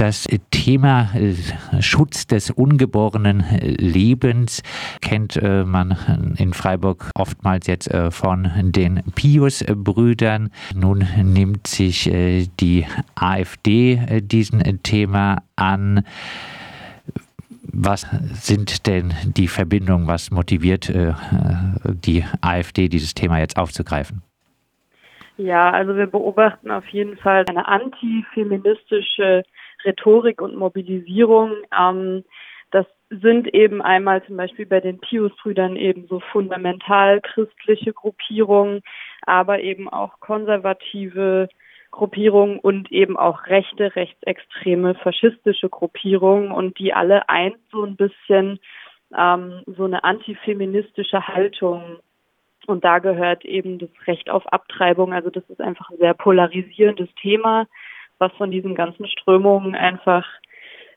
Das Thema äh, Schutz des ungeborenen Lebens kennt äh, man in Freiburg oftmals jetzt äh, von den Pius-Brüdern. Nun nimmt sich die AfD diesem Thema an. Was sind denn die Verbindungen? Was motiviert die AfD, dieses Thema jetzt aufzugreifen? Ja, also wir beobachten auf jeden Fall eine antifeministische Rhetorik und Mobilisierung. Ähm, das sind eben einmal zum Beispiel bei den Pius-Brüdern eben so fundamental christliche Gruppierungen, aber eben auch konservative Gruppierungen und eben auch rechte, rechtsextreme, faschistische Gruppierungen und die alle eint so ein bisschen ähm, so eine antifeministische Haltung und da gehört eben das Recht auf Abtreibung. Also das ist einfach ein sehr polarisierendes Thema, was von diesen ganzen Strömungen einfach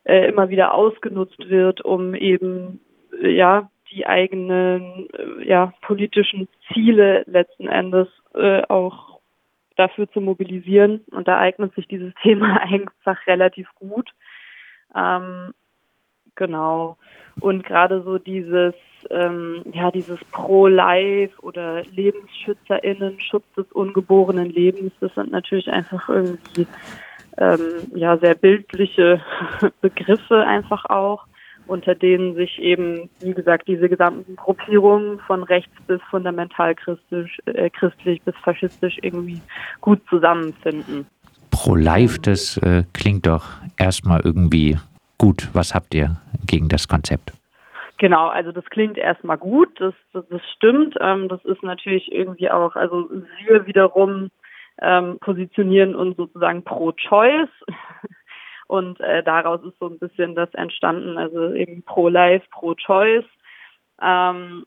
äh, immer wieder ausgenutzt wird, um eben ja die eigenen äh, ja politischen Ziele letzten Endes äh, auch dafür zu mobilisieren. Und da eignet sich dieses Thema einfach relativ gut. Ähm, genau. Und gerade so dieses ähm, ja, dieses Pro-Life oder LebensschützerInnen, Schutz des ungeborenen Lebens, das sind natürlich einfach irgendwie ähm, ja sehr bildliche Begriffe einfach auch, unter denen sich eben, wie gesagt, diese gesamten Gruppierungen von rechts bis fundamental christlich, äh, christlich bis faschistisch irgendwie gut zusammenfinden. Pro-Life, das äh, klingt doch erstmal irgendwie gut. Was habt ihr gegen das Konzept? Genau, also das klingt erstmal gut, das, das, das stimmt. Ähm, das ist natürlich irgendwie auch, also wir wiederum ähm, positionieren uns sozusagen pro Choice. Und äh, daraus ist so ein bisschen das entstanden, also eben pro Life, pro Choice. Ähm,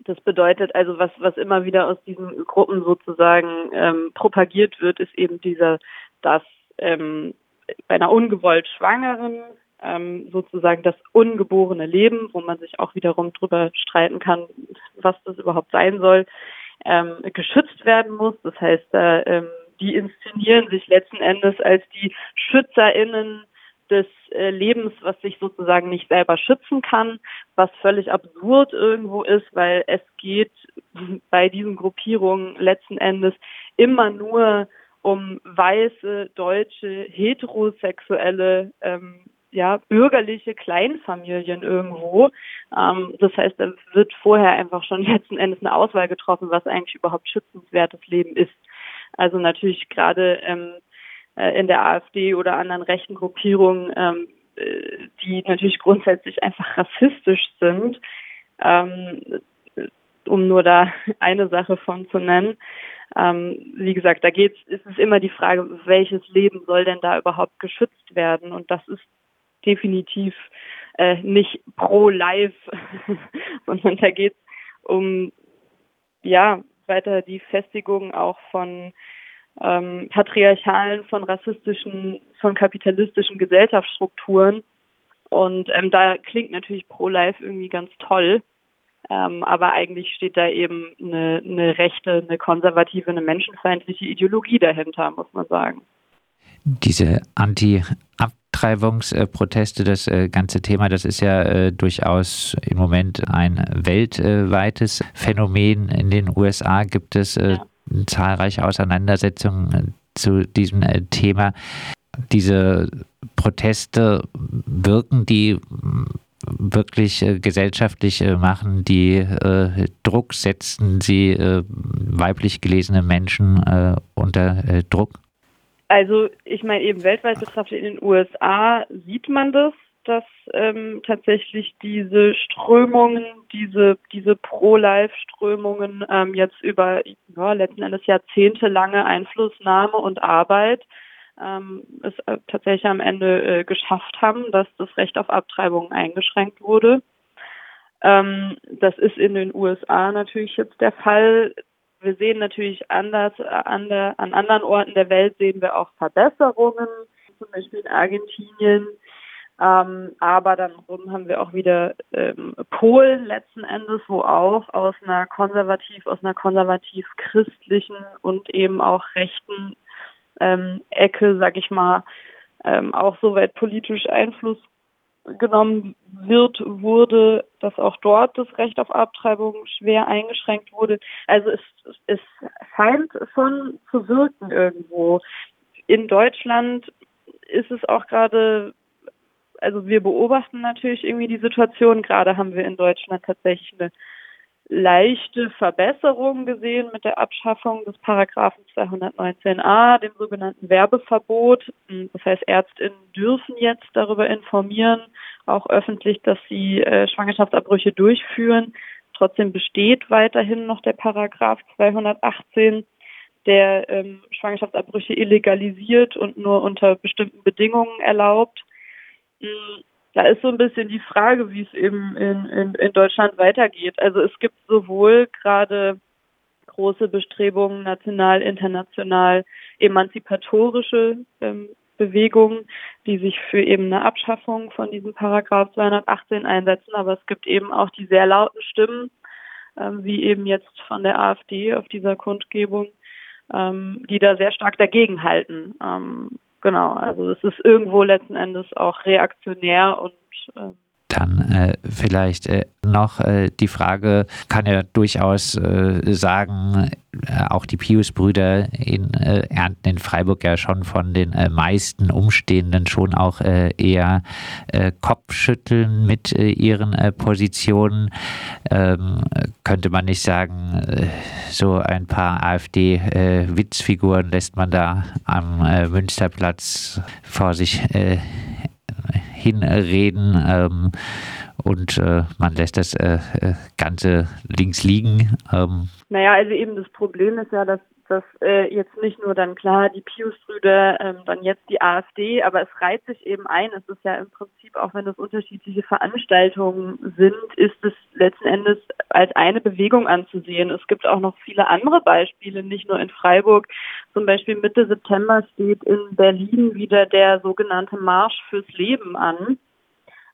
das bedeutet also, was, was immer wieder aus diesen Gruppen sozusagen ähm, propagiert wird, ist eben dieser, dass ähm, bei einer ungewollt Schwangeren ähm, sozusagen das ungeborene Leben, wo man sich auch wiederum drüber streiten kann, was das überhaupt sein soll, ähm, geschützt werden muss. Das heißt, äh, ähm, die inszenieren sich letzten Endes als die SchützerInnen des äh, Lebens, was sich sozusagen nicht selber schützen kann, was völlig absurd irgendwo ist, weil es geht bei diesen Gruppierungen letzten Endes immer nur um weiße, deutsche, heterosexuelle ähm, ja, bürgerliche Kleinfamilien irgendwo. Ähm, das heißt, da wird vorher einfach schon letzten Endes eine Auswahl getroffen, was eigentlich überhaupt schützenswertes Leben ist. Also natürlich gerade ähm, äh, in der AfD oder anderen rechten Gruppierungen, ähm, äh, die natürlich grundsätzlich einfach rassistisch sind, ähm, um nur da eine Sache von zu nennen. Ähm, wie gesagt, da geht's, ist es immer die Frage, welches Leben soll denn da überhaupt geschützt werden? Und das ist definitiv äh, nicht pro Live, sondern da geht es um ja weiter die Festigung auch von ähm, patriarchalen, von rassistischen, von kapitalistischen Gesellschaftsstrukturen. Und ähm, da klingt natürlich pro Life irgendwie ganz toll. Ähm, aber eigentlich steht da eben eine, eine rechte, eine konservative, eine menschenfeindliche Ideologie dahinter, muss man sagen. Diese Anti- Abtreibungsproteste, das äh, ganze Thema, das ist ja äh, durchaus im Moment ein weltweites Phänomen. In den USA gibt es äh, zahlreiche Auseinandersetzungen zu diesem Thema. Diese Proteste wirken die wirklich äh, gesellschaftlich äh, machen, die äh, Druck setzen, sie weiblich gelesene Menschen unter Druck? Also ich meine eben weltweit betrachtet in den USA sieht man das, dass ähm, tatsächlich diese Strömungen, diese diese Pro-Life-Strömungen ähm, jetzt über ja, letzten Endes jahrzehntelange Einflussnahme und Arbeit ähm, es äh, tatsächlich am Ende äh, geschafft haben, dass das Recht auf Abtreibung eingeschränkt wurde. Ähm, das ist in den USA natürlich jetzt der Fall wir sehen natürlich anders äh, an, der, an anderen Orten der Welt sehen wir auch Verbesserungen, zum Beispiel in Argentinien. Ähm, aber dann haben wir auch wieder ähm, Polen letzten Endes, wo auch aus einer konservativ, aus einer konservativ christlichen und eben auch rechten ähm, Ecke, sag ich mal, ähm, auch soweit politisch Einfluss genommen wird, wurde, dass auch dort das Recht auf Abtreibung schwer eingeschränkt wurde. Also es, es scheint schon zu wirken irgendwo. In Deutschland ist es auch gerade, also wir beobachten natürlich irgendwie die Situation. Gerade haben wir in Deutschland tatsächlich eine leichte Verbesserung gesehen mit der Abschaffung des Paragraphen 219a, dem sogenannten Werbeverbot. Das heißt, Ärztinnen dürfen jetzt darüber informieren, auch öffentlich, dass sie äh, Schwangerschaftsabbrüche durchführen. Trotzdem besteht weiterhin noch der Paragraph 218, der ähm, Schwangerschaftsabbrüche illegalisiert und nur unter bestimmten Bedingungen erlaubt. Da ist so ein bisschen die Frage, wie es eben in, in, in Deutschland weitergeht. Also es gibt sowohl gerade große Bestrebungen, national, international, emanzipatorische ähm, Bewegungen, die sich für eben eine Abschaffung von diesem Paragraph 218 einsetzen. Aber es gibt eben auch die sehr lauten Stimmen, ähm, wie eben jetzt von der AfD auf dieser Kundgebung, ähm, die da sehr stark dagegen halten. Ähm, genau, also es ist irgendwo letzten Endes auch reaktionär und äh, dann äh, vielleicht äh, noch äh, die Frage, kann ja durchaus äh, sagen, äh, auch die Pius-Brüder äh, ernten in Freiburg ja schon von den meisten Umstehenden schon auch eher Kopfschütteln mit ihren Positionen. Ähm, könnte man nicht sagen, so ein paar AfD-Witzfiguren lässt man da am Münsterplatz vor sich hinreden ähm, und äh, man lässt das äh, äh, Ganze links liegen. Ähm. Naja, also eben das Problem ist ja, dass dass äh, jetzt nicht nur dann klar die Pius-Brüder, ähm, dann jetzt die AfD, aber es reiht sich eben ein. Es ist ja im Prinzip, auch wenn es unterschiedliche Veranstaltungen sind, ist es letzten Endes als eine Bewegung anzusehen. Es gibt auch noch viele andere Beispiele, nicht nur in Freiburg. Zum Beispiel Mitte September steht in Berlin wieder der sogenannte Marsch fürs Leben an.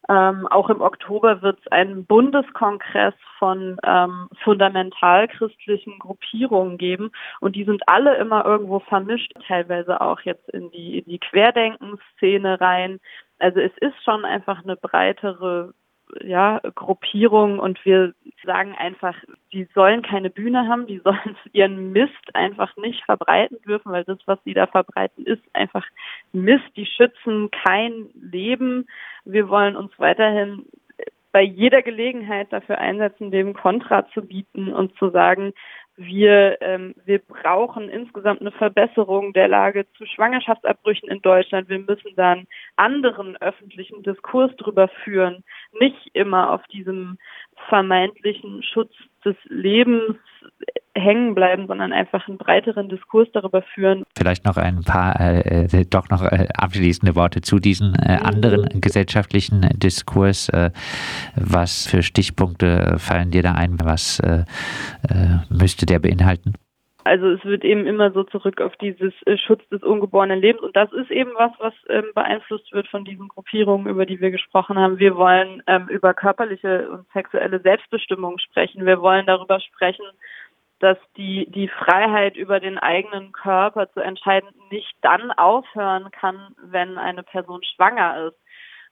Ähm, auch im Oktober wird es einen Bundeskongress von ähm, fundamentalchristlichen Gruppierungen geben und die sind alle immer irgendwo vermischt, teilweise auch jetzt in die, in die Querdenkenszene rein. Also es ist schon einfach eine breitere ja, Gruppierung und wir sagen einfach, die sollen keine Bühne haben, die sollen ihren Mist einfach nicht verbreiten dürfen, weil das, was sie da verbreiten, ist einfach Mist. Die schützen kein Leben. Wir wollen uns weiterhin bei jeder Gelegenheit dafür einsetzen, dem Kontra zu bieten und zu sagen, wir, ähm, wir brauchen insgesamt eine Verbesserung der Lage zu Schwangerschaftsabbrüchen in Deutschland. Wir müssen dann anderen öffentlichen Diskurs drüber führen, nicht immer auf diesem vermeintlichen Schutz des Lebens hängen bleiben, sondern einfach einen breiteren Diskurs darüber führen. Vielleicht noch ein paar äh, äh doch noch äh, abschließende Worte zu diesem äh, anderen gesellschaftlichen Diskurs. Äh, was für Stichpunkte fallen dir da ein? Was müsste der beinhalten? Also es wird eben immer so zurück auf dieses äh, Schutz des ungeborenen Lebens und das ist eben was, was ähm, beeinflusst wird von diesen Gruppierungen, über die wir gesprochen haben. Wir wollen ähm, über körperliche und sexuelle Selbstbestimmung sprechen. Wir wollen darüber sprechen, dass die, die Freiheit über den eigenen Körper zu entscheiden nicht dann aufhören kann, wenn eine Person schwanger ist.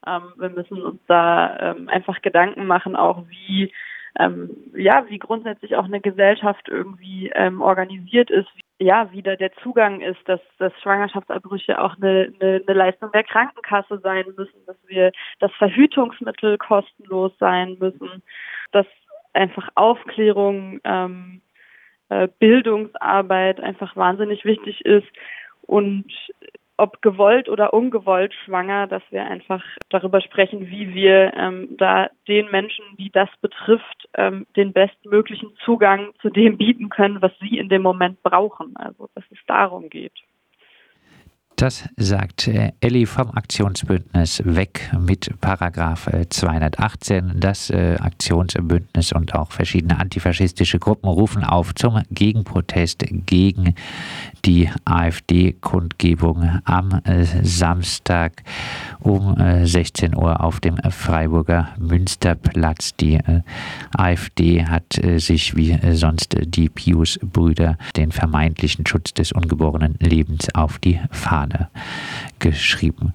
Ähm, wir müssen uns da ähm, einfach Gedanken machen, auch wie ähm, ja, wie grundsätzlich auch eine Gesellschaft irgendwie ähm, organisiert ist, ja, wie da der Zugang ist, dass, dass Schwangerschaftsabbrüche auch eine, eine, eine Leistung der Krankenkasse sein müssen, dass wir, dass Verhütungsmittel kostenlos sein müssen, dass einfach Aufklärung, ähm, äh, Bildungsarbeit einfach wahnsinnig wichtig ist und ob gewollt oder ungewollt schwanger, dass wir einfach darüber sprechen, wie wir ähm, da den Menschen, die das betrifft, ähm, den bestmöglichen Zugang zu dem bieten können, was sie in dem Moment brauchen. Also dass es darum geht. Das sagt äh, Elli vom Aktionsbündnis weg mit Paragraph 218. Äh, das äh, Aktionsbündnis und auch verschiedene antifaschistische Gruppen rufen auf zum Gegenprotest gegen die AfD-Kundgebung am äh, Samstag um 16 Uhr auf dem Freiburger Münsterplatz. Die AfD hat sich wie sonst die Pius-Brüder den vermeintlichen Schutz des ungeborenen Lebens auf die Fahne geschrieben.